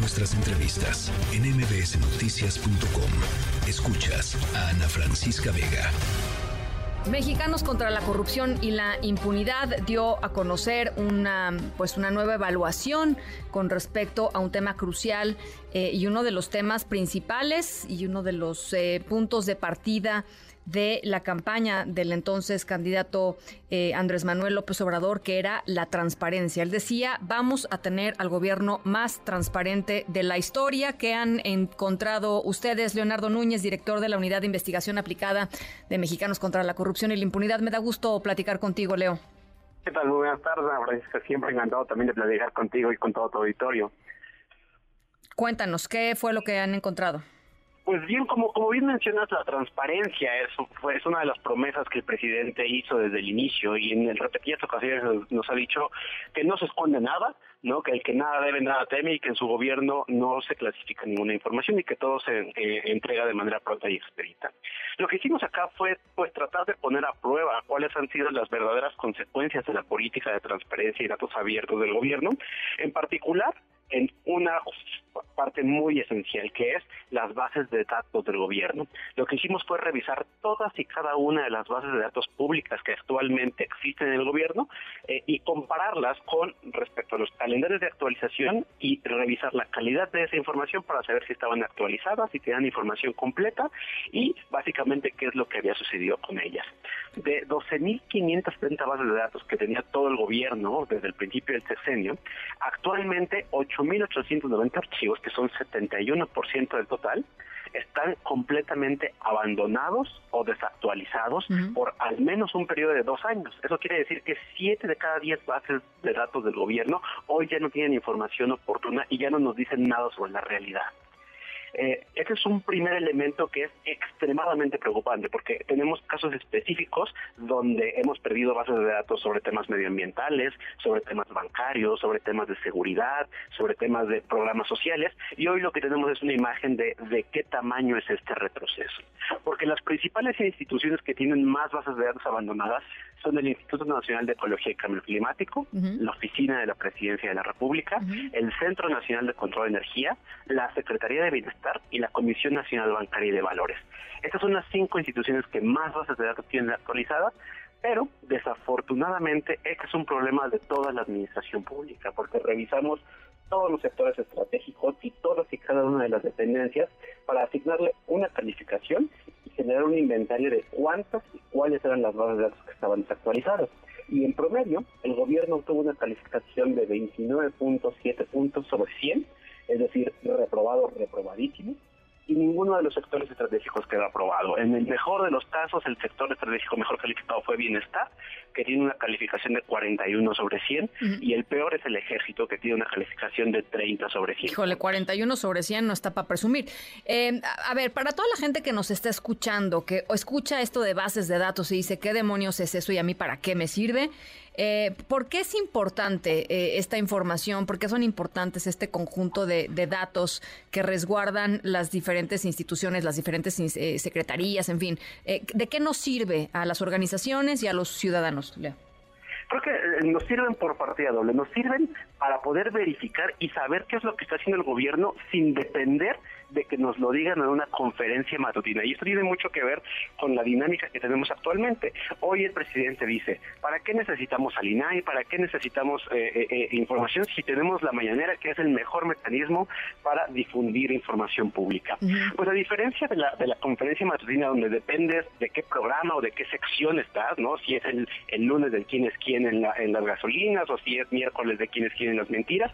nuestras entrevistas en mbsnoticias.com. Escuchas a Ana Francisca Vega. Mexicanos contra la corrupción y la impunidad dio a conocer una, pues una nueva evaluación con respecto a un tema crucial eh, y uno de los temas principales y uno de los eh, puntos de partida de la campaña del entonces candidato eh, Andrés Manuel López Obrador, que era la transparencia. Él decía, vamos a tener al gobierno más transparente de la historia que han encontrado ustedes. Leonardo Núñez, director de la Unidad de Investigación Aplicada de Mexicanos contra la Corrupción y la Impunidad. Me da gusto platicar contigo, Leo. ¿Qué tal? Muy buenas tardes, Francisca. Siempre encantado también de platicar contigo y con todo tu auditorio. Cuéntanos, ¿qué fue lo que han encontrado? Pues bien, como, como bien mencionas, la transparencia es, es una de las promesas que el presidente hizo desde el inicio y en repetidas ocasiones nos, ha dicho que no se esconde nada, no que el que nada debe, nada teme y que en su gobierno no se clasifica ninguna información y que todo se eh, entrega de manera pronta y expedita. Lo que hicimos acá fue pues tratar de poner a prueba cuáles han sido las verdaderas consecuencias de la política de transparencia y datos abiertos del gobierno, en particular en una parte muy esencial que es las bases de datos del gobierno. Lo que hicimos fue revisar todas y cada una de las bases de datos públicas que actualmente existen en el gobierno eh, y compararlas con respecto a los calendarios de actualización y revisar la calidad de esa información para saber si estaban actualizadas, si tenían información completa y básicamente qué es lo que había sucedido con ellas. De 12.530 bases de datos que tenía todo el gobierno desde el principio del sexenio, actualmente 8.890 archivos, que son 71% del total, están completamente abandonados o desactualizados por al menos un periodo de dos años. Eso quiere decir que siete de cada diez bases de datos del gobierno hoy ya no tienen información oportuna y ya no nos dicen nada sobre la realidad. Eh, ese es un primer elemento que es extremadamente preocupante porque tenemos casos específicos donde hemos perdido bases de datos sobre temas medioambientales, sobre temas bancarios, sobre temas de seguridad, sobre temas de programas sociales y hoy lo que tenemos es una imagen de, de qué tamaño es este retroceso. Porque las principales instituciones que tienen más bases de datos abandonadas son el Instituto Nacional de Ecología y Cambio Climático, la Oficina de la Presidencia de la República, el Centro Nacional de Control de Energía, la Secretaría de Bienestar y la Comisión Nacional Bancaria y de Valores. Estas son las cinco instituciones que más bases de datos tienen actualizadas, pero desafortunadamente este es un problema de toda la administración pública, porque revisamos todos los sectores estratégicos y todas y cada una de las dependencias para asignarle una calificación y generar un inventario de cuántas y cuáles eran las bases de datos que estaban desactualizadas. Y en promedio, el gobierno tuvo una calificación de 29.7 puntos sobre 100, es decir, reprobado, reprobadísimo, y ninguno de los sectores estratégicos quedó aprobado. En el mejor de los casos, el sector estratégico mejor calificado fue Bienestar, que tiene una calificación de 41 sobre 100, y el peor es el Ejército, que tiene una calificación de 30 sobre 100. Híjole, 41 sobre 100 no está para presumir. Eh, a ver, para toda la gente que nos está escuchando, que escucha esto de bases de datos y dice, ¿qué demonios es eso y a mí para qué me sirve? Eh, ¿Por qué es importante eh, esta información? ¿Por qué son importantes este conjunto de, datos que resguardan las diferentes instituciones, las diferentes eh, secretarías, en fin? Eh, ¿De qué nos sirve a las organizaciones y a los ciudadanos, Leo? Creo que nos sirven por partida doble, nos sirven para poder verificar y saber qué es lo que está haciendo el gobierno sin depender de que nos lo digan en una conferencia matutina. Y esto tiene mucho que ver con la dinámica que tenemos actualmente. Hoy el presidente dice, ¿para qué necesitamos al INAI? ¿Para qué necesitamos eh, eh, eh, información si tenemos la mañanera, que es el mejor mecanismo para difundir información pública? Pues a diferencia de la, de la conferencia matutina, donde dependes de qué programa o de qué sección estás, ¿no? Si es el, el lunes del quién es quién en, la, en las gasolinas o si es miércoles de quién es quién en las mentiras,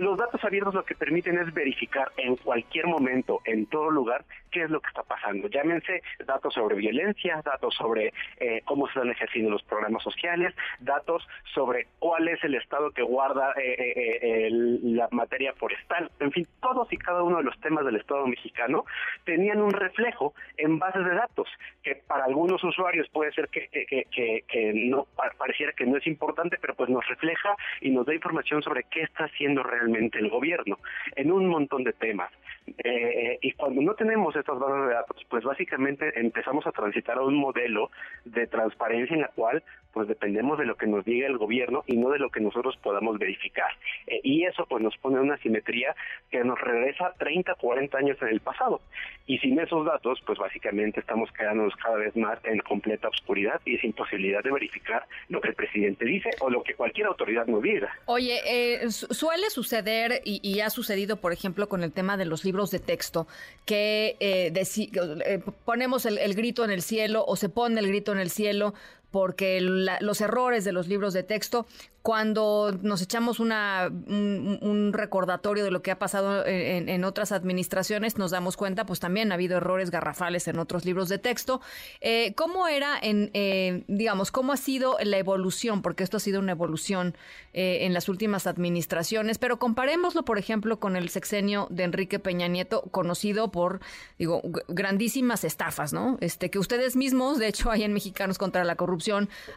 los datos abiertos lo que permiten es verificar en cualquier momento, en todo lugar, qué es lo que está pasando. Llámense datos sobre violencia, datos sobre eh, cómo se están ejerciendo los programas sociales, datos sobre cuál es el estado que guarda eh, eh, la materia forestal. En fin, todos y cada uno de los temas del Estado mexicano tenían un reflejo en bases de datos, que para algunos usuarios puede ser que, que no pareciera que no es importante, pero pues nos refleja y nos da información sobre qué está haciendo realmente el gobierno en un montón de temas. Eh, y cuando no tenemos estas bases de datos, pues básicamente empezamos a transitar a un modelo de transparencia en la cual pues dependemos de lo que nos diga el gobierno y no de lo que nosotros podamos verificar. Eh, y eso pues nos pone una simetría que nos regresa 30, 40 años en el pasado. Y sin esos datos, pues básicamente estamos quedándonos cada vez más en completa oscuridad y sin posibilidad de verificar lo que el presidente dice o lo que cualquier autoridad nos diga. Oye, eh, suele suceder y, ha sucedido, por ejemplo, con el tema de los libros de texto, que eh, eh ponemos el, el grito en el cielo o se pone el grito en el cielo porque los errores de los libros de texto cuando nos echamos una, un, recordatorio de lo que ha pasado en, otras administraciones, nos damos cuenta, pues también ha habido errores garrafales en otros libros de texto. Eh, ¿Cómo era, en, eh, digamos, cómo ha sido la evolución? Porque esto ha sido una evolución eh, en las últimas administraciones, pero comparémoslo, por ejemplo, con el sexenio de Enrique Peña Nieto, conocido por, digo, grandísimas estafas, ¿no? Este, que ustedes mismos, de hecho, ahí en Mexicanos contra la Corrupción,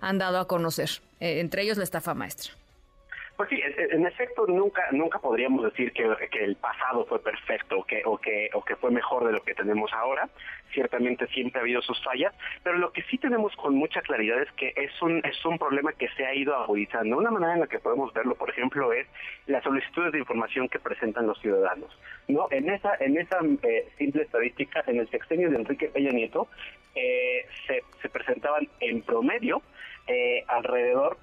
han dado a conocer. Eh, entre ellos la estafa maestra. Pues sí, en efecto nunca nunca podríamos decir que, el pasado fue perfecto que, o que o que fue mejor de lo que tenemos ahora. Ciertamente siempre ha habido sus fallas, pero lo que sí tenemos con mucha claridad es que es un es un problema que se ha ido agudizando. Una manera en la que podemos verlo, por ejemplo, es las solicitudes de información que presentan los ciudadanos. No, en esa en esa eh, simple estadística, en el sexenio de Enrique Peña Nieto eh, se, se presentaban en promedio eh, alrededor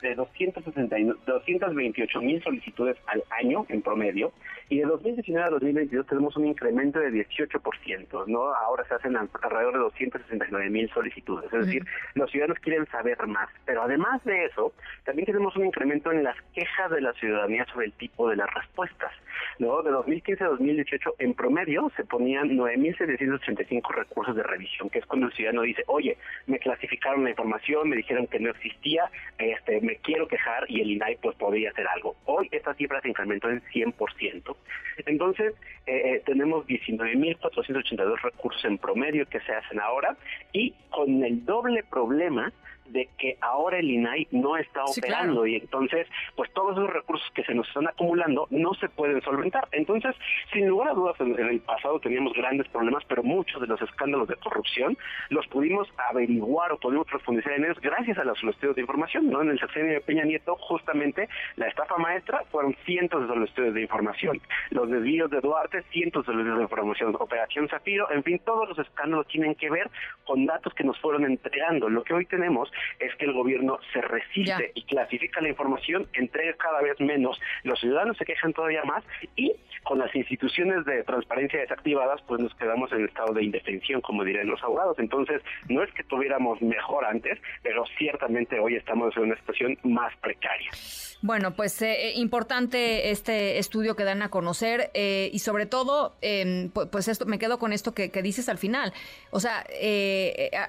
de 228 mil solicitudes al año en promedio y de 2019 a 2022 tenemos un incremento de 18%, ¿no? Ahora se hacen alrededor de 269 mil solicitudes, es decir, los ciudadanos quieren saber más, pero además de eso, también tenemos un incremento en las quejas de la ciudadanía sobre el tipo de las respuestas, ¿no? De 2015 a 2018 en promedio se ponían 9.785 recursos de revisión, que es cuando el ciudadano dice, oye, me clasificaron la información, me dijeron que no existía, este, me quiero quejar y el INAI pues podría hacer algo. Hoy esta cifra se incrementó en 100%. Entonces, eh, eh tenemos 19.482 recursos en promedio que se hacen ahora y con el doble problema de que ahora el INAI no está operando y entonces pues todos esos recursos que se nos están acumulando no se pueden solventar. Entonces, sin lugar a dudas, en, el pasado teníamos grandes problemas, pero muchos de los escándalos de corrupción los pudimos averiguar o pudimos profundizar en ellos gracias a los estudios de información. ¿no? En el sexenio de Peña Nieto, justamente la estafa maestra fueron cientos de los estudios de información. Los desvíos de Duarte, cientos de los desvíos de información. Operación Zafiro, en fin, todos los escándalos tienen que ver con datos que nos fueron entregando. Lo que hoy tenemos es que el gobierno se resiste y clasifica la información, entrega cada vez menos, los ciudadanos se quejan todavía más y con las instituciones de transparencia desactivadas, pues nos quedamos en estado de indefensión, como dirían los abogados. Entonces, no es que tuviéramos mejor antes, pero ciertamente hoy estamos en una situación más precaria. Bueno, pues eh, eh, importante este estudio que dan a conocer eh, y sobre todo, em, pues esto me quedo con esto que, dices al final. O sea,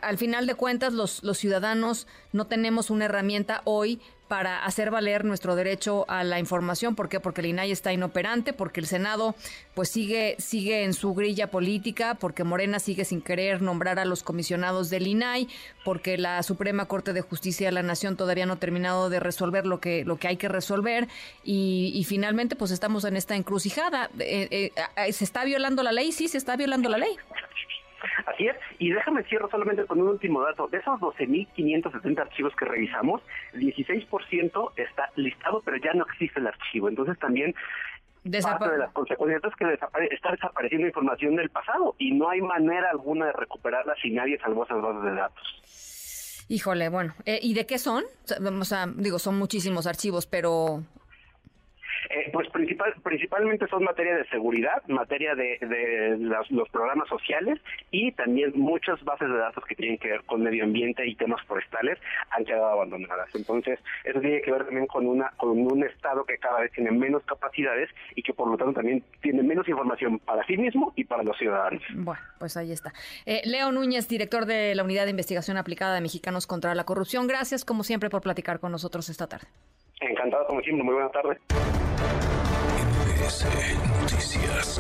al final de cuentas los, los ciudadanos no tenemos una herramienta hoy para hacer valer nuestro derecho a la información. ¿Por qué? Porque el INAI está inoperante, porque el Senado pues sigue, sigue en su grilla política, porque Morena sigue sin querer nombrar a los comisionados del INAI, porque la Suprema Corte de Justicia de la Nación todavía no ha terminado de resolver lo que, lo que hay que resolver y, finalmente pues estamos en esta encrucijada. Eh, eh, eh, ¿Se está violando la ley? Sí, se está violando la ley. Así es, y déjame cierro solamente con un último dato. De esos 12.570 archivos que revisamos, 16% está listado, pero ya no existe el archivo. Entonces también parte de las consecuencias es que está desapareciendo información del pasado y no hay manera alguna de recuperarla si nadie salvó esas bases de datos. Híjole, bueno, eh, ¿y de qué son? O sea, digo, son muchísimos archivos, pero eh, pues principal, principalmente son materia de seguridad, materia de, los programas sociales y también muchas bases de datos que tienen que ver con medio ambiente y temas forestales han quedado abandonadas. Entonces, eso tiene que ver también con una con un Estado que cada vez tiene menos capacidades y que por lo tanto también tiene menos información para sí mismo y para los ciudadanos. Bueno, pues ahí está. Eh, Leo Núñez, director de la Unidad de Investigación Aplicada de Mexicanos contra la Corrupción, gracias como siempre por platicar con nosotros esta tarde. Encantado como siempre, muy buena tarde. Noticias.